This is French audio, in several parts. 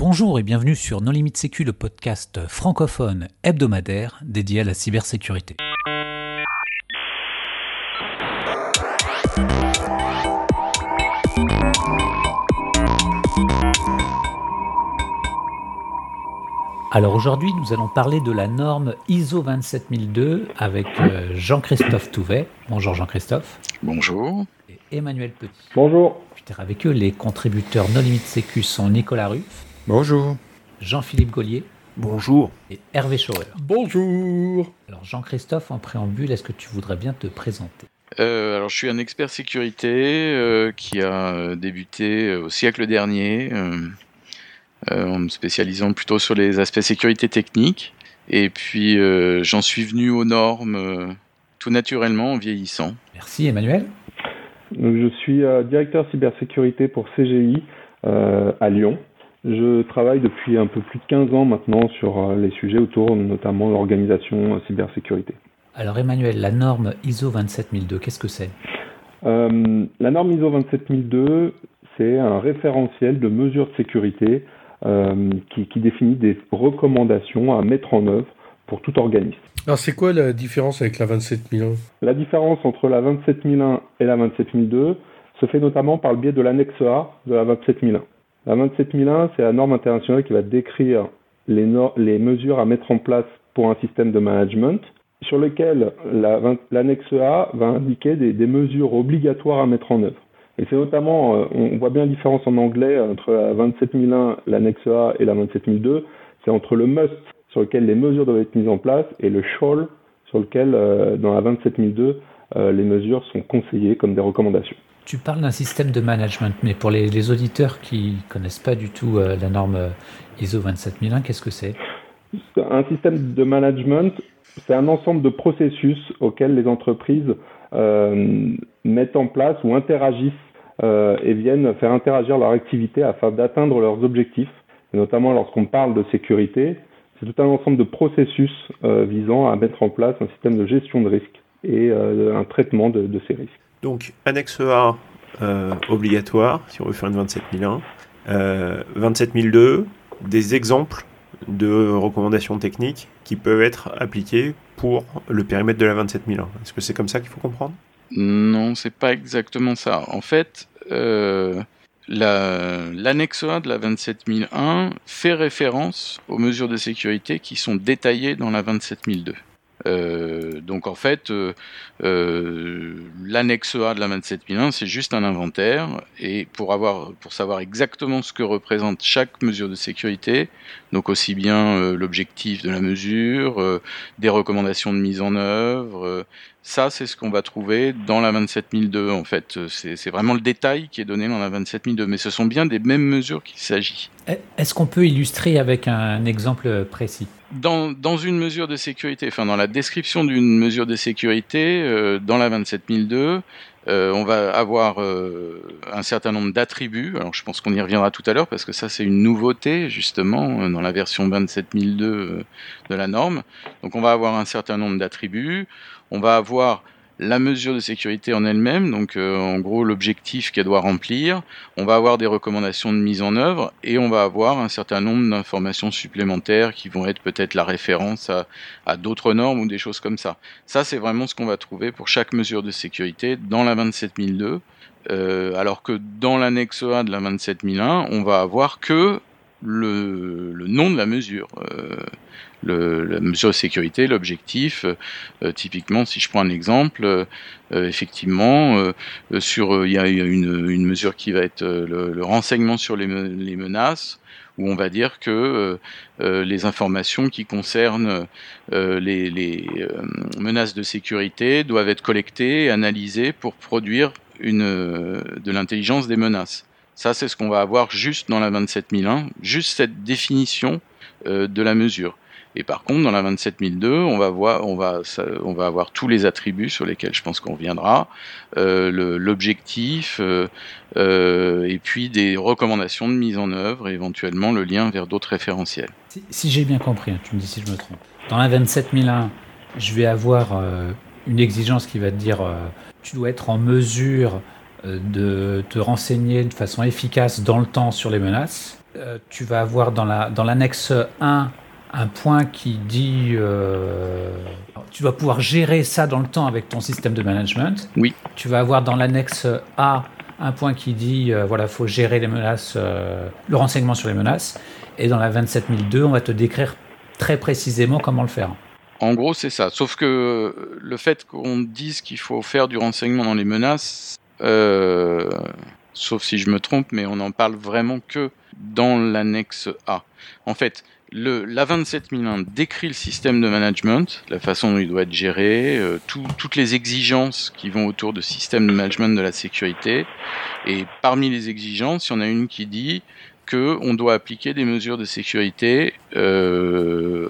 Bonjour et bienvenue sur Non Limite Sécu, le podcast francophone hebdomadaire dédié à la cybersécurité. Alors aujourd'hui, nous allons parler de la norme ISO 27002 avec euh, Jean-Christophe Touvet. Bonjour Jean-Christophe. Bonjour. Et Emmanuel Petit. Bonjour. Avec eux, les contributeurs No Limite Sécu sont Nicolas Ruff. Bonjour. Jean-Philippe Gaulier. Bonjour. Et Hervé Schauer. Bonjour. Alors Jean-Christophe, en préambule, est-ce que tu voudrais bien te présenter? Euh, alors, je suis un expert sécurité euh, qui a débuté au siècle dernier euh, en me spécialisant plutôt sur les aspects sécurité technique. Et puis euh, j'en suis venu aux normes euh, tout naturellement en vieillissant. Merci Emmanuel. je suis directeur cybersécurité pour CGI à Lyon. Je travaille depuis un peu plus de 15 ans maintenant sur les sujets autour notamment de l'organisation cybersécurité. Alors Emmanuel, la norme ISO 27002, qu'est-ce que c'est? La norme ISO 27002, c'est un référentiel de mesures de sécurité euh, qui, qui, définit des recommandations à mettre en œuvre pour tout organisme. Alors c'est quoi la différence avec la 27001 La différence entre la 27001 et la 27002 se fait notamment par le biais de l'annexe A de la 27001. La 27001, c'est la norme internationale qui va décrire les, mesures à mettre en place pour un système de management, sur lequel l'annexe A va indiquer des, des mesures obligatoires à mettre en œuvre. Et c'est notamment, euh, on voit bien la différence en anglais entre la 27001, l'annexe A et la 27002, c'est entre le must sur lequel les mesures doivent être mises en place et le shall sur lequel, euh, dans la 27002, euh, les mesures sont conseillées comme des recommandations. Tu parles d'un système de management, mais pour les, auditeurs qui connaissent pas du tout la norme ISO 27001, qu'est-ce que c'est? Un système de management, c'est un ensemble de processus auxquels les entreprises mettent en place ou interagissent euh, et viennent faire interagir leur activité afin d'atteindre leurs objectifs, notamment lorsqu'on parle de sécurité. C'est tout un ensemble de processus euh, visant à mettre en place un système de gestion de risques et euh, un traitement de, ces risques. Donc, annexe A obligatoire, si on veut faire une 27001, 27002, des exemples de recommandations techniques qui peuvent être appliquées pour le périmètre de la 27001. Est-ce que c'est comme ça qu'il faut comprendre? Non, c'est pas exactement ça. En fait, euh, l'annexe A de la 27001 fait référence aux mesures de sécurité qui sont détaillées dans la 27002. Euh, donc en fait, euh, euh, l'annexe A de la 27001, c'est juste un inventaire, et pour, avoir, pour savoir exactement ce que représente chaque mesure de sécurité, donc aussi bien l'objectif de la mesure, des recommandations de mise en œuvre, ça c'est ce qu'on va trouver dans la 27002 en fait. C'est vraiment le détail qui est donné dans la 27002, mais ce sont bien des mêmes mesures qu'il s'agit. Est-ce qu'on peut illustrer avec un exemple précis? Dans, dans, une mesure de sécurité, enfin dans la description d'une mesure de sécurité, euh, dans la 27002, euh, on va avoir euh, un certain nombre d'attributs. Alors je pense qu'on y reviendra tout à l'heure parce que ça c'est une nouveauté justement dans la version 27002 de la norme. Donc on va avoir un certain nombre d'attributs. On va avoir la mesure de sécurité en elle-même, donc euh, en gros l'objectif qu'elle doit remplir, on va avoir des recommandations de mise en œuvre et on va avoir un certain nombre d'informations supplémentaires qui vont être peut-être la référence à, d'autres normes ou des choses comme ça. Ça c'est vraiment ce qu'on va trouver pour chaque mesure de sécurité dans la 27002, euh, alors que dans l'annexe A de la 27001, on va avoir que le, nom de la mesure. Euh, le, la mesure de sécurité, l'objectif. Euh, typiquement, si je prends un exemple, euh, effectivement, euh, sur il y a une, une, mesure qui va être le, renseignement sur les, les, menaces, où on va dire que les informations qui concernent les, les menaces de sécurité doivent être collectées analysées pour produire une, de l'intelligence des menaces. Ça, c'est ce qu'on va avoir juste dans la 27001, juste cette définition de la mesure. Et par contre, dans la 27002, on va, avoir tous les attributs sur lesquels je pense qu'on reviendra, euh, l'objectif, euh, euh, et puis des recommandations de mise en œuvre, et éventuellement le lien vers d'autres référentiels. Si, j'ai bien compris, hein, tu me dis si je me trompe. Dans la 27001, je vais avoir euh, une exigence qui va te dire euh, tu dois être en mesure euh, de te renseigner de façon efficace dans le temps sur les menaces. euh, tu vas avoir dans l'annexe la, dans 1 un point qui dit euh, tu vas pouvoir gérer ça dans le temps avec ton système de management. Oui. Tu vas avoir dans l'annexe A un point qui dit euh, voilà faut gérer les menaces, le renseignement sur les menaces. Et dans la 27002, on va te décrire très précisément comment le faire. En gros, c'est ça. Sauf que le fait qu'on dise qu'il faut faire du renseignement dans les menaces, sauf si je me trompe, mais on n'en parle vraiment que dans l'annexe A. En fait, le, la 27001 décrit le système de management, la façon dont il doit être géré, euh, toutes les exigences qui vont autour de système de management de la sécurité. Et parmi les exigences, il y en a une qui dit qu'on doit appliquer des mesures de sécurité euh,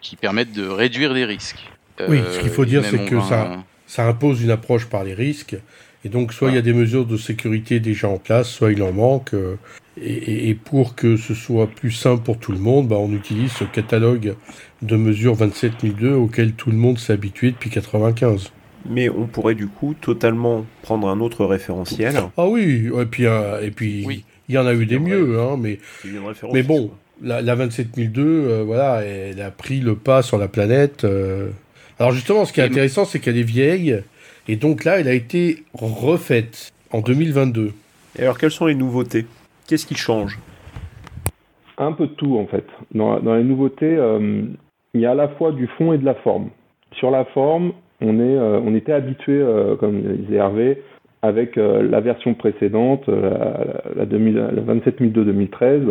qui permettent de réduire les risques. oui, ce qu'il faut euh, dire, c'est que ça, ça impose une approche par les risques. Et donc, soit il y a des mesures de sécurité déjà en place, soit il en manque. Euh, et, pour que ce soit plus simple pour tout le monde, bah, on utilise ce catalogue de mesures 27002 auquel tout le monde s'est habitué depuis 95. Mais on pourrait du coup totalement prendre un autre référentiel. Ah oui, et puis, euh, et puis il y en a eu des mieux, hein, mais, mais bon, la, la 27002, euh, voilà, elle a pris le pas sur la planète. Alors justement, ce qui est intéressant, c'est qu'elle est vieille, et donc là, elle a été refaite en 2022. Et alors, quelles sont les nouveautés? Qu'est-ce qui change? Un peu de tout, en fait. Dans, les nouveautés, euh, il y a à la fois du fond et de la forme. Sur la forme, on, est, euh, on était habitué, euh, comme disait Hervé, avec la version précédente, la, la, 2013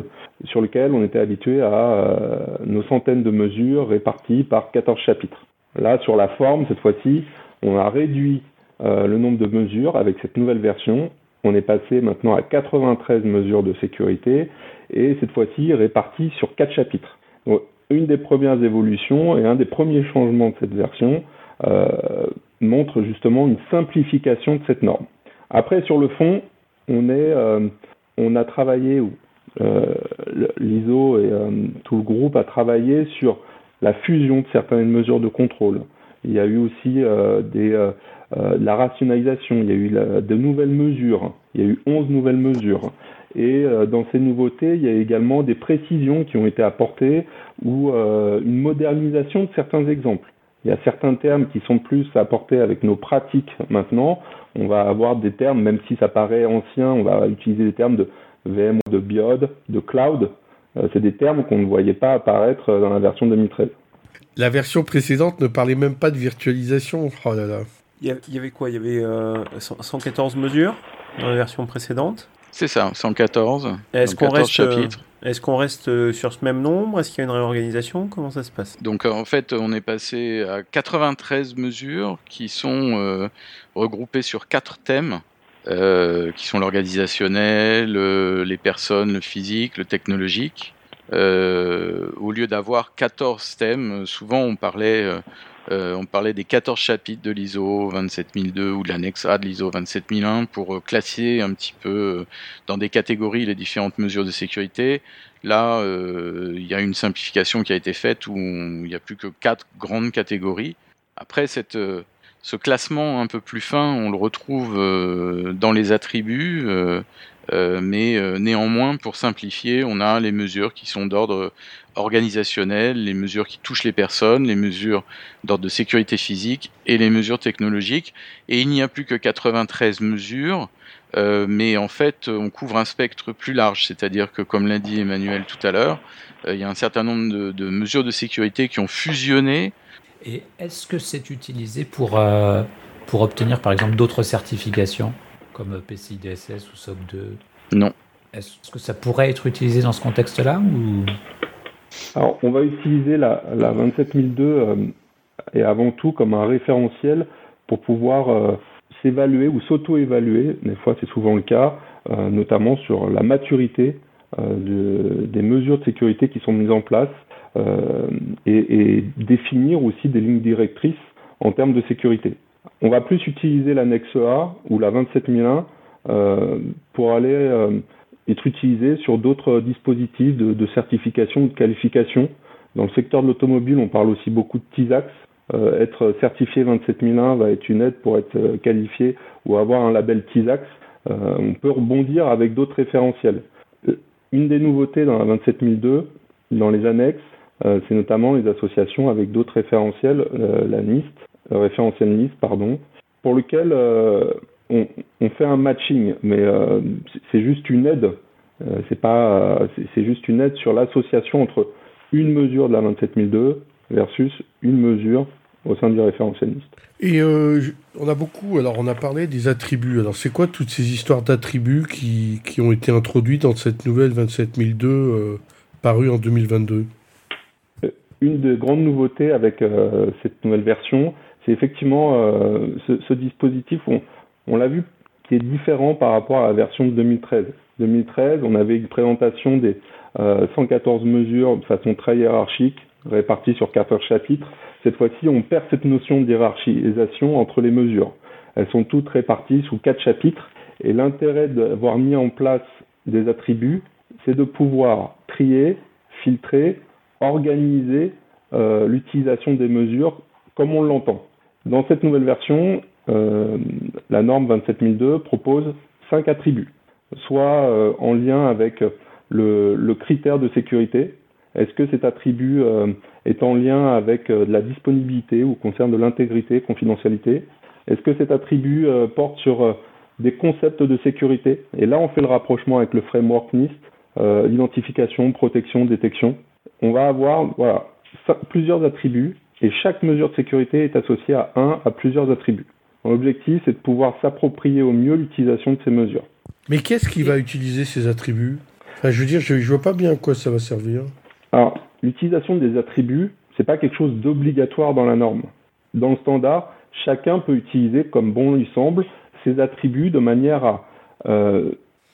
sur lequel on était habitué à nos centaines de mesures réparties par 14 chapitres. Là, sur la forme, cette fois-ci, on a réduit euh, le nombre de mesures avec cette nouvelle version. On est passé maintenant à 93 mesures de sécurité et cette fois-ci réparties sur quatre chapitres. une des premières évolutions et un des premiers changements de cette version euh, montre justement une simplification de cette norme. Après, sur le fond, on, euh, on a travaillé, l'ISO et tout le groupe a travaillé sur la fusion de certaines mesures de contrôle. Il y a eu aussi des, euh, la rationalisation, il y a eu de nouvelles mesures, il y a eu 11 nouvelles mesures. Et euh, dans ces nouveautés, il y a également des précisions qui ont été apportées ou euh, une modernisation de certains exemples. Il y a certains termes qui sont plus apportés avec nos pratiques maintenant. On va avoir des termes, même si ça paraît ancien, on va utiliser des termes de VM de biode, de cloud. C'est des termes qu'on ne voyait pas apparaître dans la version 2013. La version précédente ne parlait même pas de virtualisation. Oh là là. Il y avait quoi? Il y avait 114 euh, mesures dans la version précédente C'est ça, 114. Est-ce qu'on reste, euh, est qu'on reste euh, sur ce même nombre? Est-ce qu'il y a une réorganisation? Comment ça se passe? Donc en fait, on est passé à 93 mesures qui sont regroupées sur quatre thèmes. qui sont l'organisationnel, les personnes, le physique, le technologique. Au lieu d'avoir 14 thèmes, souvent on parlait euh, on parlait des 14 chapitres de l'ISO 27002 ou de l'annexe A de l'ISO 27001 pour euh, classer un petit peu euh, dans des catégories les différentes mesures de sécurité. Là, il y a une simplification qui a été faite où il n'y a plus que quatre grandes catégories. Après, cette, ce classement un peu plus fin, on le retrouve dans les attributs. mais néanmoins, pour simplifier, on a les mesures qui sont d'ordre organisationnelles, les mesures qui touchent les personnes, les mesures d'ordre de sécurité physique et les mesures technologiques. Et il n'y a plus que 93 mesures, euh, mais en fait, on couvre un spectre plus large, c'est-à-dire que, comme l'a dit Emmanuel tout à l'heure, euh, il y a un certain nombre de, mesures de sécurité qui ont fusionné. Et est-ce que c'est utilisé pour, euh, pour obtenir, par exemple, d'autres certifications, comme PCI DSS ou SOC 2 Non. Est-ce que ça pourrait être utilisé dans ce contexte-là ou? Alors, on va utiliser la, la 27002 euh, et avant tout comme un référentiel pour pouvoir euh, s'évaluer ou s'auto-évaluer. Des fois, c'est souvent le cas, euh, notamment sur la maturité de, des mesures de sécurité qui sont mises en place et, et, définir aussi des lignes directrices en termes de sécurité. On va plus utiliser l'annexe A ou la 27001 pour aller être utilisé sur d'autres dispositifs de, certification ou de qualification. Dans le secteur de l'automobile, on parle aussi beaucoup de TISAX. Euh, être certifié 27001 va être une aide pour être euh, qualifié ou avoir un label TISAX. Euh, on peut rebondir avec d'autres référentiels. une des nouveautés dans la 27002, dans les annexes, c'est notamment les associations avec d'autres référentiels, la NIST, référentiel NIST, pardon, pour lequel on, fait un matching, mais c'est juste une aide. c'est pas, c'est juste une aide sur l'association entre une mesure de la 27002 versus une mesure au sein du référentiel NIST. Et euh, on a beaucoup, alors on a parlé des attributs. Alors c'est quoi toutes ces histoires d'attributs qui, qui, ont été introduites dans cette nouvelle 27002 euh, parue en 2022 euh, Une des grandes nouveautés avec cette nouvelle version, c'est effectivement ce, dispositif, on, l'a vu, qui est différent par rapport à la version de 2013. 2013, on avait une présentation des 114 mesures de façon très hiérarchique, réparties sur 14 chapitres. Cette fois-ci, on perd cette notion de hiérarchisation entre les mesures. Elles sont toutes réparties sous quatre chapitres et l'intérêt d'avoir mis en place des attributs, c'est de pouvoir trier, filtrer, organiser euh, l'utilisation des mesures comme on l'entend. Dans cette nouvelle version, euh, la norme 27002 propose cinq attributs, soit euh, en lien avec le, le, critère de sécurité. Est-ce que cet attribut est en lien avec euh, de la disponibilité ou concerne de l'intégrité, confidentialité? Est-ce que cet attribut euh, porte sur euh, des concepts de sécurité? Et là, on fait le rapprochement avec le framework NIST, identification, protection, détection. On va avoir voilà, plusieurs attributs et chaque mesure de sécurité est associée à un à plusieurs attributs. L'objectif, c'est de pouvoir s'approprier au mieux l'utilisation de ces mesures. Mais qu'est-ce qui va utiliser ces attributs? Enfin, Je veux dire, je ne vois pas bien à quoi ça va servir. Alors, l'utilisation des attributs, c'est pas quelque chose d'obligatoire dans la norme. Dans le standard, chacun peut utiliser comme bon lui semble ces attributs de manière à euh,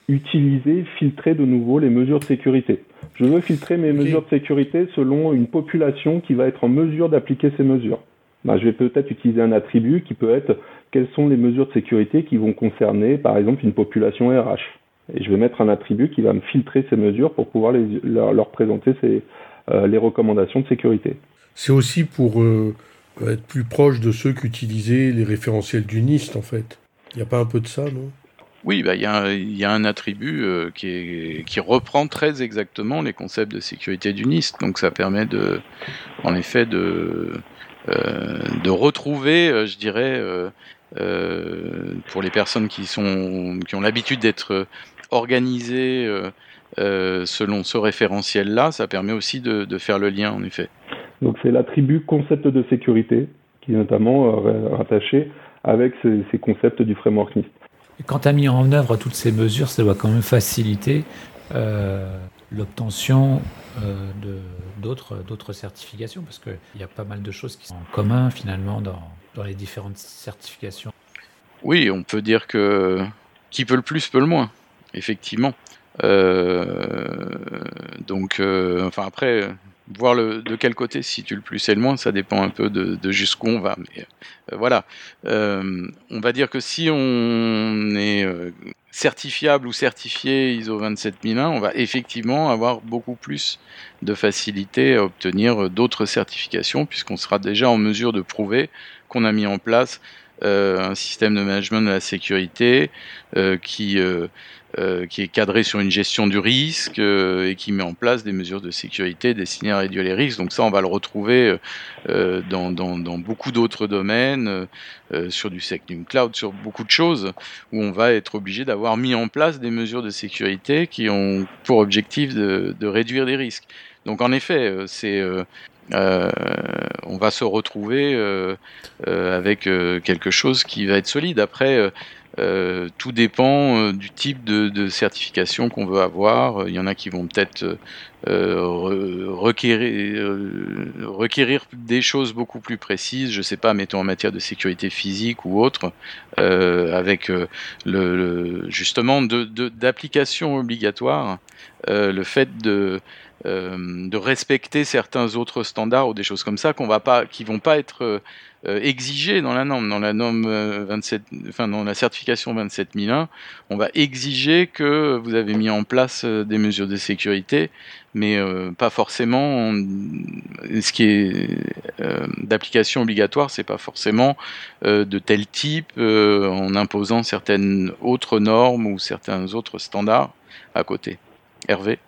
utiliser, filtrer de nouveau les mesures de sécurité. Je veux filtrer mes mesures de sécurité selon une population qui va être en mesure d'appliquer ces mesures. Ben, je vais peut-être utiliser un attribut qui peut être quelles sont les mesures de sécurité qui vont concerner, par exemple, une population RH. Et je vais mettre un attribut qui va me filtrer ces mesures pour pouvoir les, leur, présenter ces, euh, les recommandations de sécurité. C'est aussi pour euh, être plus proche de ceux qu'utilisaient les référentiels du NIST, en fait. Il n'y a pas un peu de ça, non? Oui, bah, il y, a un attribut euh, qui, reprend très exactement les concepts de sécurité du NIST. Donc ça permet de, en effet de, de retrouver, je dirais, pour les personnes qui, ont l'habitude d'être organisées euh, selon ce référentiel-là, ça permet aussi de, faire le lien, en effet. Donc c'est l'attribut concept de sécurité qui est notamment euh, rattaché avec ces, concepts du framework NIST. Quand tu as mis en œuvre toutes ces mesures, ça doit quand même faciliter euh, l'obtention d'autres certifications, parce qu'il y a pas mal de choses qui sont en commun finalement dans, les différentes certifications. Oui, on peut dire que qui peut le plus peut le moins, effectivement. Euh, donc, euh, enfin après, voir le, de quel côté si le plus et le moins, ça dépend un peu de, jusqu'où on va. Mais euh, voilà, on va dire que si on est certifiable ou certifié ISO 27001, on va effectivement avoir beaucoup plus de facilité à obtenir d'autres certifications puisqu'on sera déjà en mesure de prouver qu'on a mis en place un système de management de la sécurité qui euh, qui est cadré sur une gestion du risque euh, et qui met en place des mesures de sécurité destinées à réduire les risques. Donc ça, on va le retrouver euh, dans, beaucoup d'autres domaines, sur du Secnum Cloud, sur beaucoup de choses, où on va être obligé d'avoir mis en place des mesures de sécurité qui ont pour objectif de, réduire les risques. Donc en effet, c'est on va se retrouver avec quelque chose qui va être solide. Après, euh, tout dépend euh, du type de, certification qu'on veut avoir. Il y en a qui vont peut-être euh, requérir, des choses beaucoup plus précises, je sais pas, mettons en matière de sécurité physique ou autre, avec justement d'application obligatoire, le fait de de respecter certains autres standards ou des choses comme ça qu'on va pas, qui vont pas être euh, exigé dans la norme, dans la norme 27, euh, enfin dans la certification 27001, on va exiger que vous avez mis en place euh, des mesures de sécurité, mais pas forcément. Ce qui est d'application obligatoire, c'est pas forcément de tel type, en imposant certaines autres normes ou certains autres standards à côté. Hervé?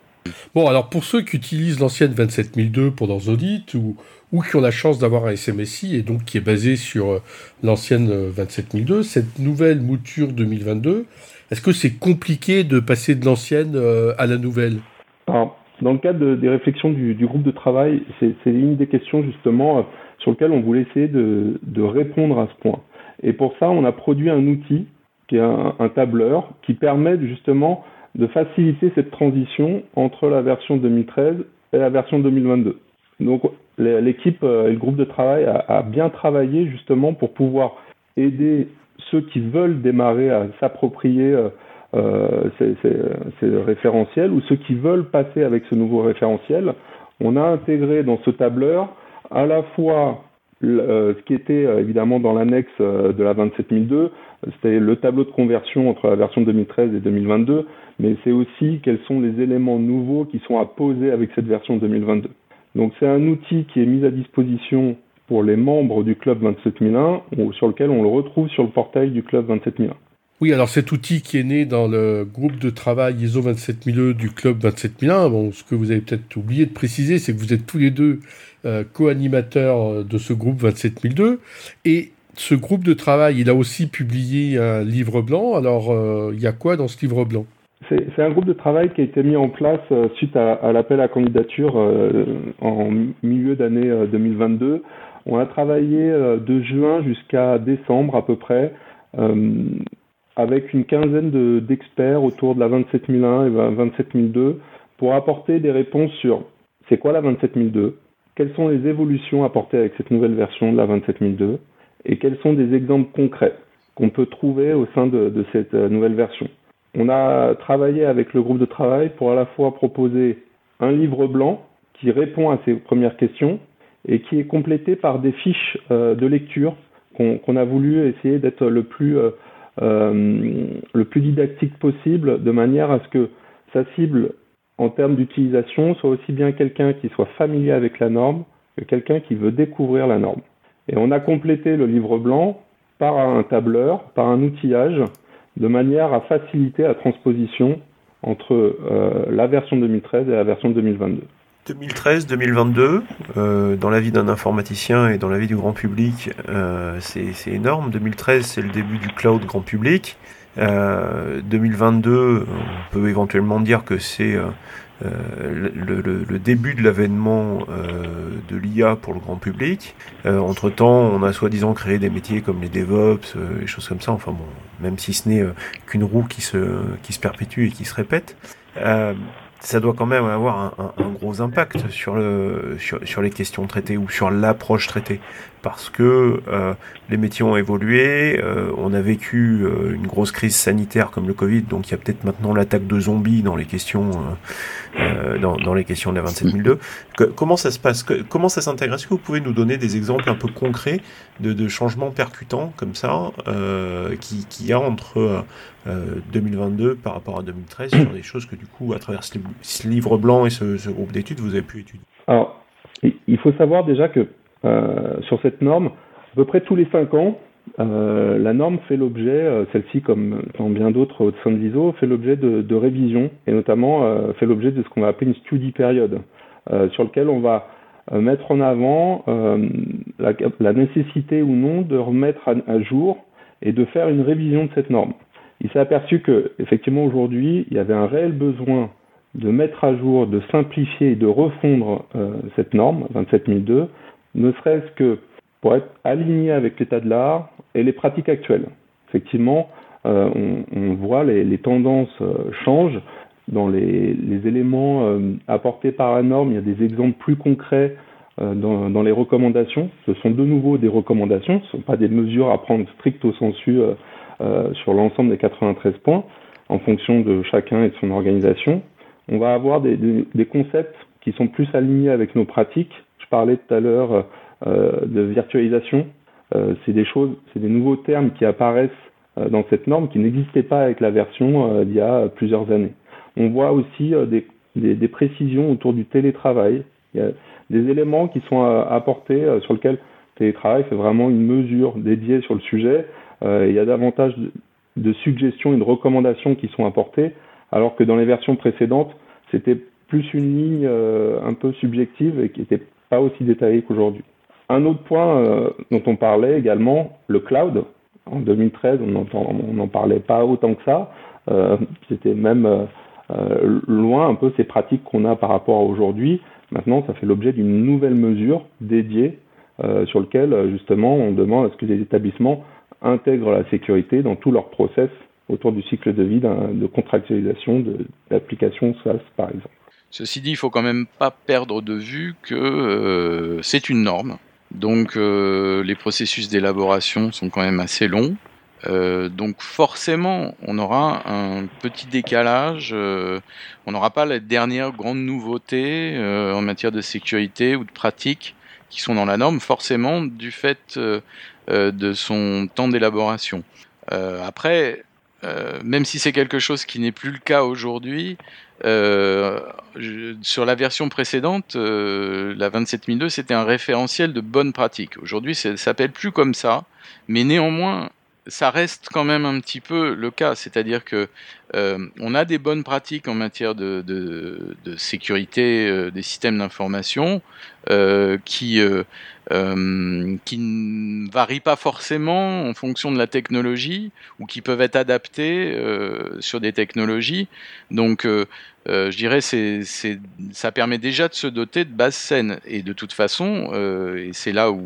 Bon, alors pour ceux qui utilisent l'ancienne 27002 pour leurs audits ou, qui ont la chance d'avoir un SMSI et donc qui est basé sur euh, l'ancienne 27002, euh, cette nouvelle mouture 2022, est-ce que c'est compliqué de passer de l'ancienne euh, à la nouvelle? Alors, Dans le cadre des réflexions du, groupe de travail, c'est une des questions justement sur lesquelles on voulait essayer de, répondre à ce point. Et pour ça, on a produit un outil qui est un tableur qui permet justement de faciliter cette transition entre la version 2013 et la version 2022. Donc l'équipe euh, et le groupe de travail a, bien travaillé justement pour pouvoir aider ceux qui veulent démarrer à s'approprier euh, euh, ces, référentiels ou ceux qui veulent passer avec ce nouveau référentiel. On a intégré dans ce tableur à la fois ce qui était évidemment dans l'annexe de la 27002, c'était le tableau de conversion entre la version 2013 et 2022, mais c'est aussi quels sont les éléments nouveaux qui sont à poser avec cette version 2022. Donc c'est un outil qui est mis à disposition pour les membres du club 27001, sur lequel on le retrouve sur le portail du club 27001. Oui, alors cet outil qui est né dans le groupe de travail ISO 27002 du club 27001, bon, ce que vous avez peut-être oublié de préciser, c'est que vous êtes tous les deux euh, co-animateurs de ce groupe 27002, et ce groupe de travail, il a aussi publié un livre blanc. Alors, euh, il y a quoi dans ce livre blanc? C'est un groupe de travail qui a été mis en place euh, suite à, l'appel à candidature euh, en milieu d'année 2022. On a travaillé de juin jusqu'à décembre à peu près avec une quinzaine d'experts autour de la 27001 et 27002 pour apporter des réponses sur c'est quoi la 27002, quelles sont les évolutions apportées avec cette nouvelle version de la 27002 et quels sont des exemples concrets qu'on peut trouver au sein de, cette euh, nouvelle version. On a travaillé avec le groupe de travail pour à la fois proposer un livre blanc qui répond à ces premières questions et qui est complété par des fiches euh, de lecture qu'on a voulu essayer d'être le plus euh, le plus didactique possible de manière à ce que sa cible en termes d'utilisation soit aussi bien quelqu'un qui soit familier avec la norme que quelqu'un qui veut découvrir la norme. Et on a complété le livre blanc par un tableur, par un outillage, de manière à faciliter la transposition entre euh, la version 2013 et la version 2022. 2013-2022, euh, dans la vie d'un informaticien et dans la vie du grand public, euh, c'est énorme. 2013, c'est le début du cloud grand public. 2022, on peut éventuellement dire que c'est euh, le, début de l'avènement euh, de l'IA pour le grand public. Euh, entre-temps, on a soi-disant créé des métiers comme les DevOps, les choses comme ça, enfin bon, même si ce n'est qu'une roue qui se, qui se perpétue et qui se répète ça doit quand même avoir un, un, gros impact sur, le, sur, sur, les questions traitées ou sur l'approche traitée. Parce que euh, les métiers ont évolué, euh, on a vécu euh, une grosse crise sanitaire comme le Covid, donc il y a peut-être maintenant l'attaque de zombies dans les questions, dans, dans, les questions de la 27002. Que, comment ça se passe? Comment ça s'intègre? Est-ce que vous pouvez nous donner des exemples un peu concrets de, de changements percutants comme ça qui, qui y a entre 2022 par rapport à 2013 sur des choses que du coup, à travers ce, livre blanc et ce, groupe d'études, vous avez pu étudier. Alors, il faut savoir déjà que euh, sur cette norme, à peu près tous les 5 ans, euh, la norme fait l'objet, euh, celle-ci comme dans bien d'autres au sein de l'ISO, fait l'objet de, de révision et notamment fait l'objet de ce qu'on va appeler une study période, sur lequel on va mettre en avant la, nécessité ou non de remettre à jour et de faire une révision de cette norme il s'est aperçu que effectivement aujourd'hui il y avait un réel besoin de mettre à jour, de simplifier et de refondre euh, cette norme 27002, ne serait-ce que pour être aligné avec l'état de l'art et les pratiques actuelles. Effectivement, euh, on, voit les, les tendances euh, changent dans les, les éléments apportés par la norme. Il y a des exemples plus concrets dans, dans, les recommandations. Ce sont de nouveau des recommandations, ce ne sont pas des mesures à prendre stricto sensu euh, sur l'ensemble des 93 points en fonction de chacun et de son organisation. On va avoir des, concepts qui sont plus alignés avec nos pratiques. Je parlais tout à l'heure euh, de virtualisation. Euh, c'est des choses, c'est des nouveaux termes qui apparaissent euh, dans cette norme qui n'existaient pas avec la version euh, d'il y a plusieurs années. On voit aussi des, précisions autour du télétravail. Il y a des éléments qui sont apportés sur lesquels le télétravail fait vraiment une mesure dédiée sur le sujet euh, il y a davantage de, suggestions et de recommandations qui sont apportées, alors que dans les versions précédentes, c'était plus une ligne un peu subjective et qui n'était pas aussi détaillée qu'aujourd'hui. Un autre point dont on parlait également, le cloud. En 2013, on n'en parlait pas autant que ça. C'était même loin un peu ces pratiques qu'on a par rapport à aujourd'hui. Maintenant, ça fait l'objet d'une nouvelle mesure dédiée euh, sur lequel euh, justement on demande à ce que les établissements intègrent la sécurité dans tous leurs process autour du cycle de vie de contractualisation d'applications SaaS par exemple. Ceci dit, il faut quand même pas perdre de vue que euh, c'est une norme. Donc les processus d'élaboration sont quand même assez longs. donc forcément, on aura un petit décalage. on n'aura pas la dernière grande nouveauté en matière de sécurité ou de pratique qui sont dans la norme, forcément du fait euh, euh, de son temps d'élaboration. Euh, après, même si c'est quelque chose qui n'est plus le cas aujourd'hui, sur la version précédente, la 27002, c'était un référentiel de bonne pratique. Aujourd'hui, ça ne s'appelle plus comme ça, mais néanmoins, ça reste quand même un petit peu le cas, c'est-à-dire que euh, on a des bonnes pratiques en matière de, sécurité euh, des systèmes d'information euh, qui qui ne varient pas forcément en fonction de la technologie ou qui peuvent être adaptés sur des technologies. Donc je dirais ça permet déjà de se doter de bases saines et de toute façon et c'est là où,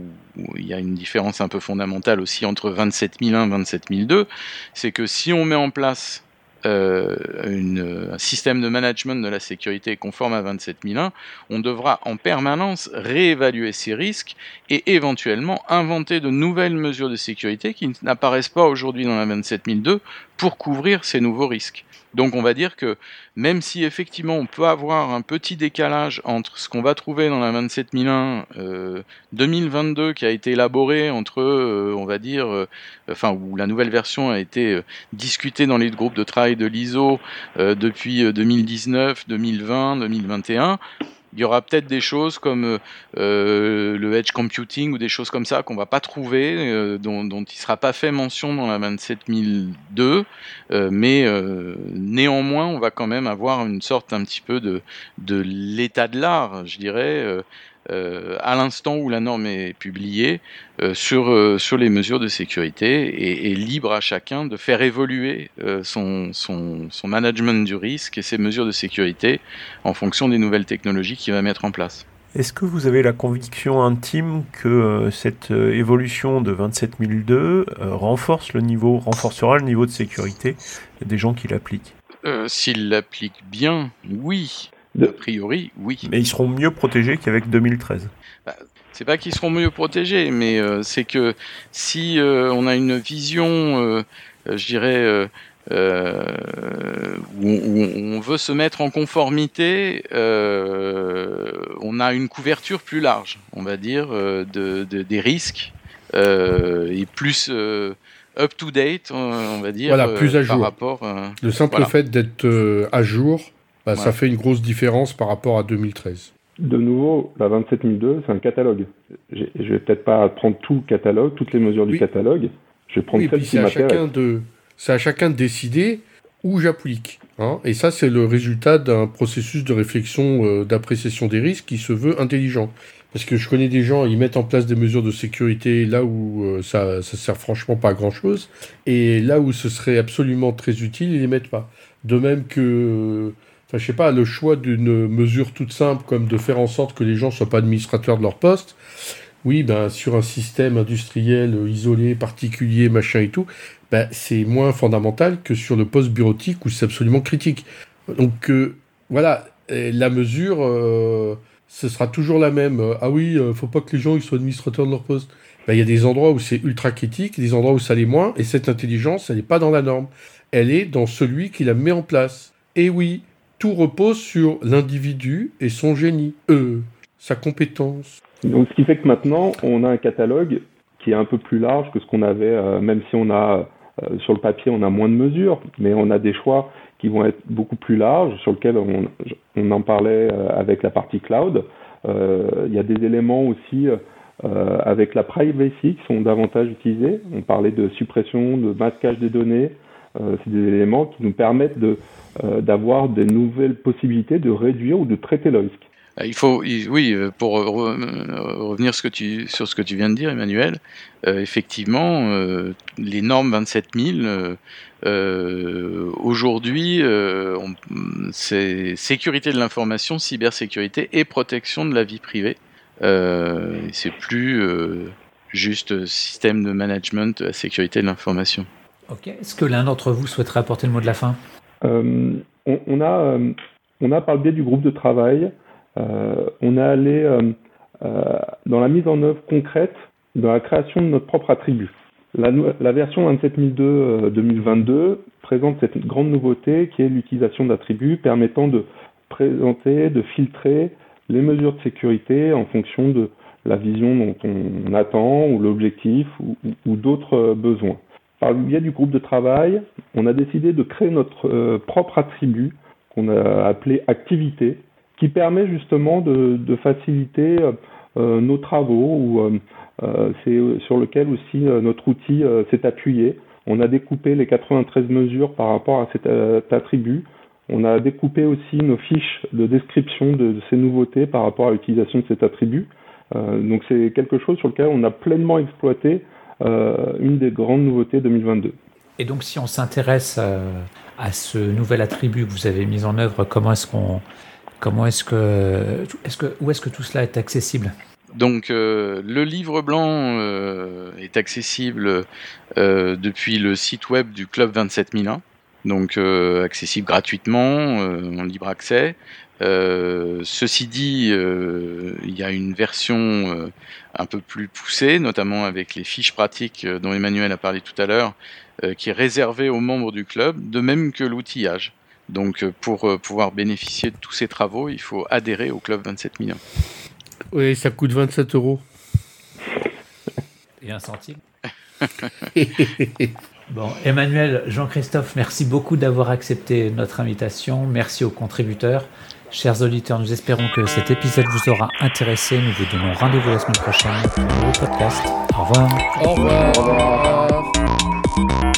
il y a une différence un peu fondamentale aussi entre 27001 et 27002 c'est que si on met en place euh, un système de management de la sécurité conforme à 27001, on devra en permanence réévaluer ces risques et éventuellement inventer de nouvelles mesures de sécurité qui n'apparaissent pas aujourd'hui dans la 27002 pour couvrir ces nouveaux risques. Donc on va dire que même si effectivement on peut avoir un petit décalage entre ce qu'on va trouver dans la 27001 euh, 2022 qui a été élaboré entre, euh, on va dire, euh, enfin où la nouvelle version a été euh, discutée dans les groupes de travail de l'ISO depuis 2019, 2020, 2021, il y aura peut-être des choses comme euh, euh, le edge computing ou des choses comme ça qu'on va pas trouver, euh, dont, dont il sera pas fait mention dans la 27002, mais néanmoins on va quand même avoir une sorte un petit peu de, de l'état de l'art, je dirais, euh, à l'instant où la norme est publiée euh, sur, euh, sur les mesures de sécurité et, libre à chacun de faire évoluer son, son, son, management du risque et ses mesures de sécurité en fonction des nouvelles technologies qu'il va mettre en place. Est-ce que vous avez la conviction intime que cette évolution de 27002 renforce le niveau, renforcera le niveau de sécurité des gens qui l'appliquent? S'ils l'appliquent bien, oui. A priori, oui. Mais ils seront mieux protégés qu'avec 2013. Bah, c'est pas qu'ils seront mieux protégés, mais euh, c'est que si euh, on a une vision, euh, je dirais, où, on veut se mettre en conformité, on a une couverture plus large, on va dire, de, des risques et plus up to date, on va dire, voilà, plus à jour. par rapport. Le simple fait d'être à jour bah, ça fait une grosse différence par rapport à 2013. De nouveau, la 27002, c'est un catalogue. Je vais peut-être pas prendre tout le catalogue, toutes les mesures du catalogue. Je vais prendre celle qui m'intéresse. C'est à chacun de décider où j'applique. Hein. Et ça, c'est le résultat d'un processus de réflexion euh, d'appréciation des risques qui se veut intelligent. Parce que je connais des gens, ils mettent en place des mesures de sécurité là où euh, ça, ça sert franchement pas à grand chose. Et là où ce serait absolument très utile, ils les mettent pas. De même que enfin, je sais pas, le choix d'une mesure toute simple comme de faire en sorte que les gens soient pas administrateurs de leur poste, oui, ben, sur un système industriel isolé, particulier, machin et tout, ben, c'est moins fondamental que sur le poste bureautique où c'est absolument critique. Donc, euh, voilà, la mesure, euh, ce sera toujours la même. Ah oui, euh, faut pas que les gens ils soient administrateurs de leur poste. Ben, il y a des endroits où c'est ultra critique, des endroits où ça l'est moins, et cette intelligence, elle n'est pas dans la norme. Elle est dans celui qui la met en place. Et oui, tout repose sur l'individu et son génie, eux, sa compétence. Donc, ce qui fait que maintenant, on a un catalogue qui est un peu plus large que ce qu'on avait, euh, même si on a euh, sur le papier, on a moins de mesures, mais on a des choix qui vont être beaucoup plus larges, sur lesquels on, on en parlait euh, avec la partie cloud. Il y a des éléments aussi avec la privacy qui sont davantage utilisés. On parlait de suppression, de masquage des données, c'est des éléments qui nous permettent de, d'avoir des nouvelles possibilités de réduire ou de traiter le risque. Euh, il faut, oui, euh, pour revenir sur ce que tu viens de dire, Emmanuel, euh, effectivement, les normes 27000, aujourd'hui, c'est sécurité de l'information, cybersécurité et protection de la vie privée. c'est plus juste système de management de la sécurité de l'information. Est-ce que l'un d'entre vous souhaiterait apporter le mot de la fin? On, on, a, on a par le biais du groupe de travail euh, on est allé euh, euh, dans la mise en œuvre concrète de la création de notre propre attribut. La, version 27002 2022 présente cette grande nouveauté qui est l'utilisation d'attributs permettant de présenter, de filtrer les mesures de sécurité en fonction de la vision dont on attend ou l'objectif ou, d'autres besoins. Par le biais du groupe de travail, on a décidé de créer notre propre attribut qu'on a appelé activité qui permet justement de, faciliter euh, euh, nos travaux ou euh, sur lequel aussi notre outil s'est appuyé. On a découpé les 93 mesures par rapport à cet attribut. On a découpé aussi nos fiches de description de, ces nouveautés par rapport à l'utilisation de cet attribut. donc c'est quelque chose sur lequel on a pleinement exploité une des grandes nouveautés 2022. Et donc si on s'intéresse à ce nouvel attribut que vous avez mis en œuvre, comment est-ce qu'on Comment est-ce que, est que, où est-ce que tout cela est accessible? Donc euh, le livre blanc euh, est accessible euh, depuis le site web du Club 27001, donc accessible gratuitement, en libre accès. ceci dit, il y a une version un peu plus poussée, notamment avec les fiches pratiques dont Emmanuel a parlé tout à l'heure, qui est réservée aux membres du club, de même que l'outillage. Donc euh, pour euh, pouvoir bénéficier de tous ces travaux, il faut adhérer au club 27 millions. Oui, ça coûte 27 euros. Et un centime? bon, Emmanuel, Jean-Christophe, merci beaucoup d'avoir accepté notre invitation. Merci aux contributeurs. Chers auditeurs, nous espérons que cet épisode vous aura intéressé. Nous vous donnons rendez-vous la semaine prochaine pour un nouveau podcast. Au revoir. Au revoir. Au revoir.